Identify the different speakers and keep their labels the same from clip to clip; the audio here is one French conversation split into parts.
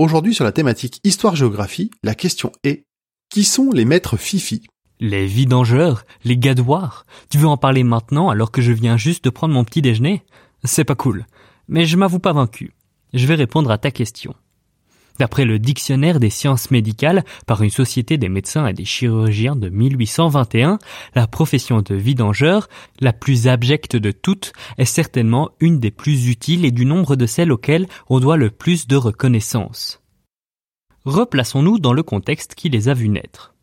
Speaker 1: Aujourd'hui sur la thématique histoire-géographie, la question est qui sont les maîtres Fifi?
Speaker 2: Les vidangeurs, les gadoirs. Tu veux en parler maintenant alors que je viens juste de prendre mon petit déjeuner? C'est pas cool. Mais je m'avoue pas vaincu. Je vais répondre à ta question. D'après le dictionnaire des sciences médicales par une société des médecins et des chirurgiens de 1821, la profession de vidangeur, la plus abjecte de toutes, est certainement une des plus utiles et du nombre de celles auxquelles on doit le plus de reconnaissance. Replaçons-nous dans le contexte qui les a vus naître.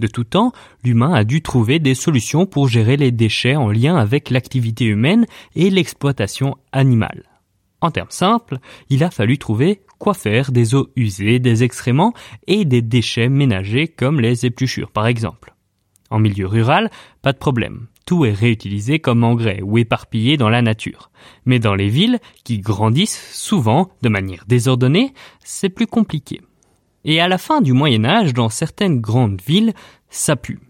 Speaker 2: De tout temps, l'humain a dû trouver des solutions pour gérer les déchets en lien avec l'activité humaine et l'exploitation animale. En termes simples, il a fallu trouver quoi faire des eaux usées, des excréments et des déchets ménagers comme les épluchures par exemple. En milieu rural, pas de problème. Tout est réutilisé comme engrais ou éparpillé dans la nature. Mais dans les villes, qui grandissent souvent de manière désordonnée, c'est plus compliqué. Et à la fin du Moyen Âge, dans certaines grandes villes, ça pue.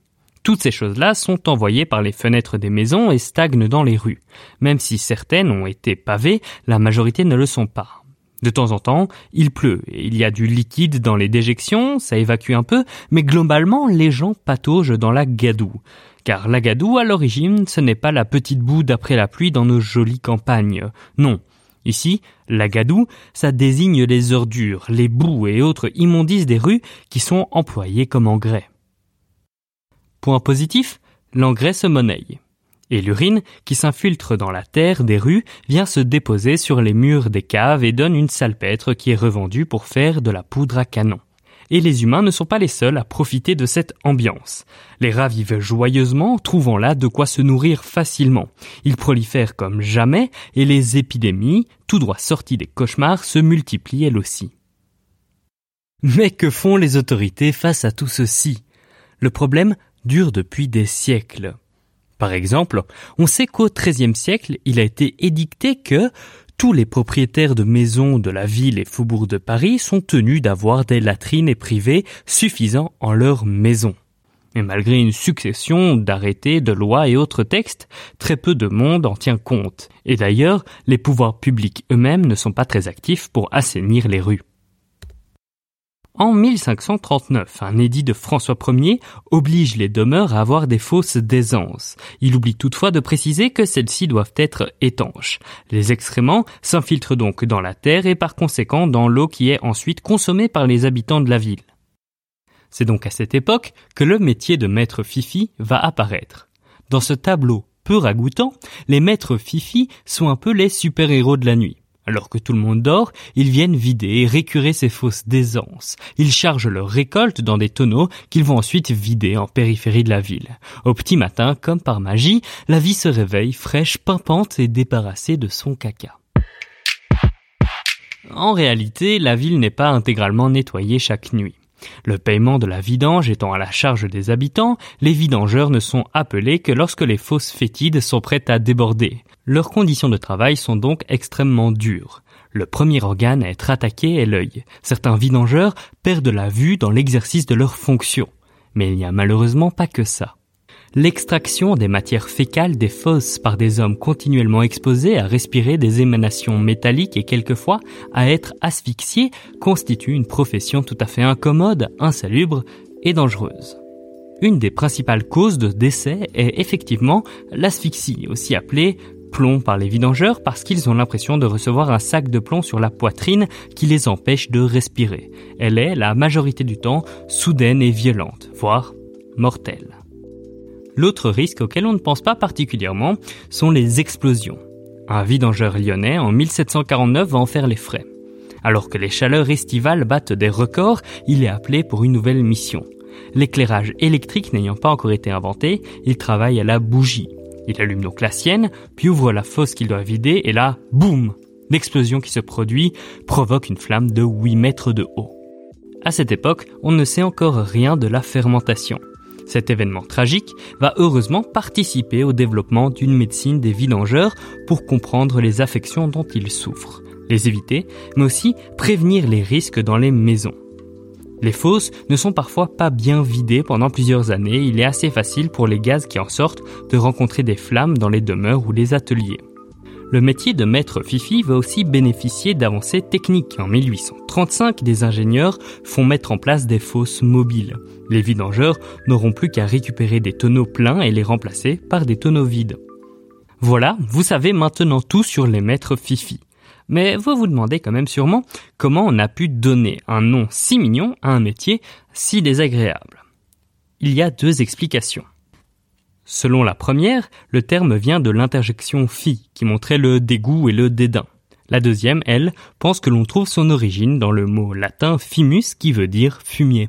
Speaker 2: Toutes ces choses-là sont envoyées par les fenêtres des maisons et stagnent dans les rues. Même si certaines ont été pavées, la majorité ne le sont pas. De temps en temps, il pleut et il y a du liquide dans les déjections, ça évacue un peu, mais globalement, les gens pataugent dans la gadoue. Car la gadoue, à l'origine, ce n'est pas la petite boue d'après la pluie dans nos jolies campagnes. Non. Ici, la gadoue, ça désigne les ordures, les boues et autres immondices des rues qui sont employés comme engrais. Point positif, l'engrais se monnaie. Et l'urine, qui s'infiltre dans la terre des rues, vient se déposer sur les murs des caves et donne une salpêtre qui est revendue pour faire de la poudre à canon. Et les humains ne sont pas les seuls à profiter de cette ambiance. Les rats vivent joyeusement, trouvant là de quoi se nourrir facilement. Ils prolifèrent comme jamais, et les épidémies, tout droit sorties des cauchemars, se multiplient elles aussi. Mais que font les autorités face à tout ceci? Le problème dure depuis des siècles. Par exemple, on sait qu'au XIIIe siècle, il a été édicté que tous les propriétaires de maisons de la ville et faubourg de Paris sont tenus d'avoir des latrines et privées suffisant en leur maison. Et malgré une succession d'arrêtés, de lois et autres textes, très peu de monde en tient compte. Et d'ailleurs, les pouvoirs publics eux-mêmes ne sont pas très actifs pour assainir les rues. En 1539, un édit de François Ier oblige les demeures à avoir des fosses d'aisance. Il oublie toutefois de préciser que celles-ci doivent être étanches. Les excréments s'infiltrent donc dans la terre et par conséquent dans l'eau qui est ensuite consommée par les habitants de la ville. C'est donc à cette époque que le métier de maître Fifi va apparaître. Dans ce tableau peu ragoûtant, les maîtres Fifi sont un peu les super-héros de la nuit. Alors que tout le monde dort, ils viennent vider et récurer ces fosses d'aisance. Ils chargent leur récolte dans des tonneaux qu'ils vont ensuite vider en périphérie de la ville. Au petit matin, comme par magie, la vie se réveille fraîche, pimpante et débarrassée de son caca. En réalité, la ville n'est pas intégralement nettoyée chaque nuit. Le paiement de la vidange étant à la charge des habitants, les vidangeurs ne sont appelés que lorsque les fosses fétides sont prêtes à déborder. Leurs conditions de travail sont donc extrêmement dures. Le premier organe à être attaqué est l'œil. Certains vidangeurs perdent la vue dans l'exercice de leurs fonctions. Mais il n'y a malheureusement pas que ça. L'extraction des matières fécales des fosses par des hommes continuellement exposés à respirer des émanations métalliques et quelquefois à être asphyxiés constitue une profession tout à fait incommode, insalubre et dangereuse. Une des principales causes de décès est effectivement l'asphyxie, aussi appelée plomb par les vidangeurs parce qu'ils ont l'impression de recevoir un sac de plomb sur la poitrine qui les empêche de respirer. Elle est, la majorité du temps, soudaine et violente, voire mortelle. L'autre risque auquel on ne pense pas particulièrement sont les explosions. Un vidangeur lyonnais en 1749 va en faire les frais. Alors que les chaleurs estivales battent des records, il est appelé pour une nouvelle mission. L'éclairage électrique n'ayant pas encore été inventé, il travaille à la bougie. Il allume donc la sienne, puis ouvre la fosse qu'il doit vider, et là, boum L'explosion qui se produit provoque une flamme de 8 mètres de haut. À cette époque, on ne sait encore rien de la fermentation. Cet événement tragique va heureusement participer au développement d'une médecine des vidangeurs pour comprendre les affections dont ils souffrent, les éviter, mais aussi prévenir les risques dans les maisons. Les fosses ne sont parfois pas bien vidées pendant plusieurs années, il est assez facile pour les gaz qui en sortent de rencontrer des flammes dans les demeures ou les ateliers. Le métier de maître Fifi va aussi bénéficier d'avancées techniques. En 1835, des ingénieurs font mettre en place des fosses mobiles. Les vidangeurs n'auront plus qu'à récupérer des tonneaux pleins et les remplacer par des tonneaux vides. Voilà, vous savez maintenant tout sur les maîtres Fifi. Mais vous vous demandez quand même sûrement comment on a pu donner un nom si mignon à un métier si désagréable. Il y a deux explications. Selon la première, le terme vient de l'interjection fi, qui montrait le dégoût et le dédain. La deuxième, elle, pense que l'on trouve son origine dans le mot latin fimus qui veut dire fumier.